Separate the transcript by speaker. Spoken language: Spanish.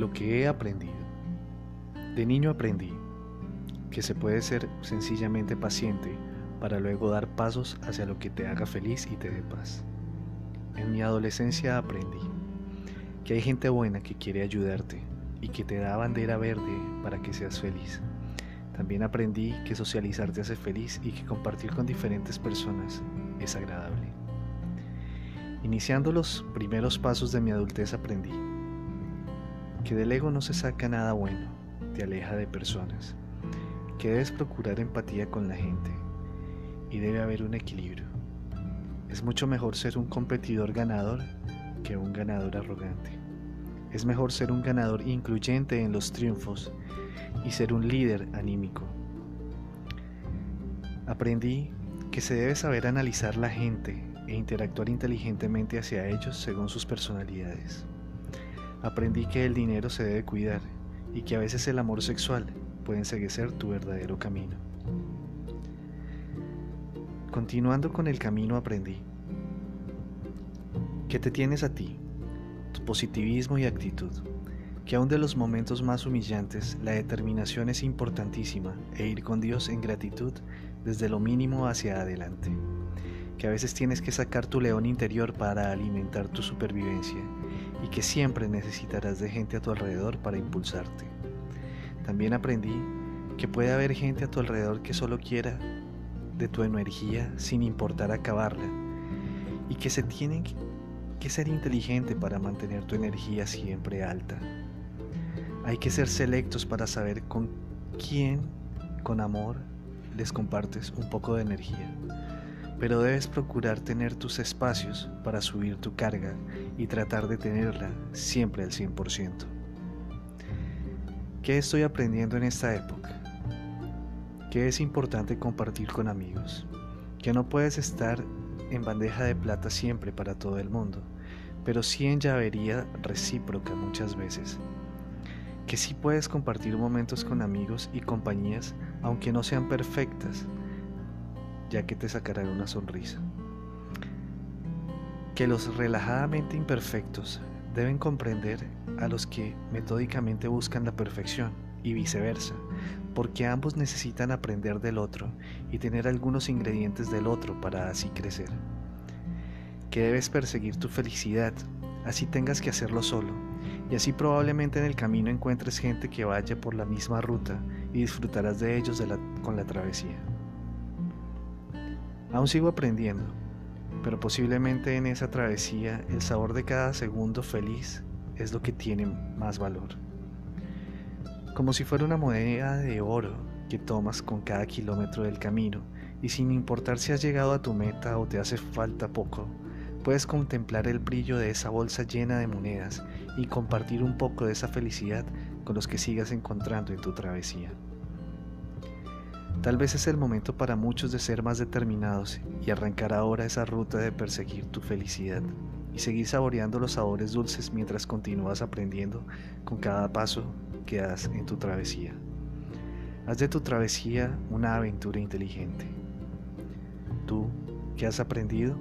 Speaker 1: lo que he aprendido. De niño aprendí que se puede ser sencillamente paciente para luego dar pasos hacia lo que te haga feliz y te dé paz. En mi adolescencia aprendí que hay gente buena que quiere ayudarte y que te da bandera verde para que seas feliz. También aprendí que socializar te hace feliz y que compartir con diferentes personas es agradable. Iniciando los primeros pasos de mi adultez aprendí que del ego no se saca nada bueno, te aleja de personas, que debes procurar empatía con la gente y debe haber un equilibrio. Es mucho mejor ser un competidor ganador que un ganador arrogante. Es mejor ser un ganador incluyente en los triunfos y ser un líder anímico. Aprendí que se debe saber analizar la gente e interactuar inteligentemente hacia ellos según sus personalidades. Aprendí que el dinero se debe cuidar y que a veces el amor sexual puede enseguecer tu verdadero camino. Continuando con el camino aprendí que te tienes a ti, tu positivismo y actitud, que aun de los momentos más humillantes la determinación es importantísima e ir con Dios en gratitud desde lo mínimo hacia adelante, que a veces tienes que sacar tu león interior para alimentar tu supervivencia y que siempre necesitarás de gente a tu alrededor para impulsarte. También aprendí que puede haber gente a tu alrededor que solo quiera de tu energía sin importar acabarla y que se tiene que ser inteligente para mantener tu energía siempre alta. Hay que ser selectos para saber con quién, con amor, les compartes un poco de energía. Pero debes procurar tener tus espacios para subir tu carga y tratar de tenerla siempre al 100%. ¿Qué estoy aprendiendo en esta época? que es importante compartir con amigos, que no puedes estar en bandeja de plata siempre para todo el mundo, pero sí en llavería recíproca muchas veces, que sí puedes compartir momentos con amigos y compañías aunque no sean perfectas, ya que te sacarán una sonrisa. Que los relajadamente imperfectos deben comprender a los que metódicamente buscan la perfección y viceversa, porque ambos necesitan aprender del otro y tener algunos ingredientes del otro para así crecer. Que debes perseguir tu felicidad, así tengas que hacerlo solo, y así probablemente en el camino encuentres gente que vaya por la misma ruta y disfrutarás de ellos con la travesía. Aún sigo aprendiendo, pero posiblemente en esa travesía el sabor de cada segundo feliz es lo que tiene más valor como si fuera una moneda de oro que tomas con cada kilómetro del camino y sin importar si has llegado a tu meta o te hace falta poco, puedes contemplar el brillo de esa bolsa llena de monedas y compartir un poco de esa felicidad con los que sigas encontrando en tu travesía. Tal vez es el momento para muchos de ser más determinados y arrancar ahora esa ruta de perseguir tu felicidad y seguir saboreando los sabores dulces mientras continúas aprendiendo con cada paso que das en tu travesía. Haz de tu travesía una aventura inteligente. ¿Tú qué has aprendido?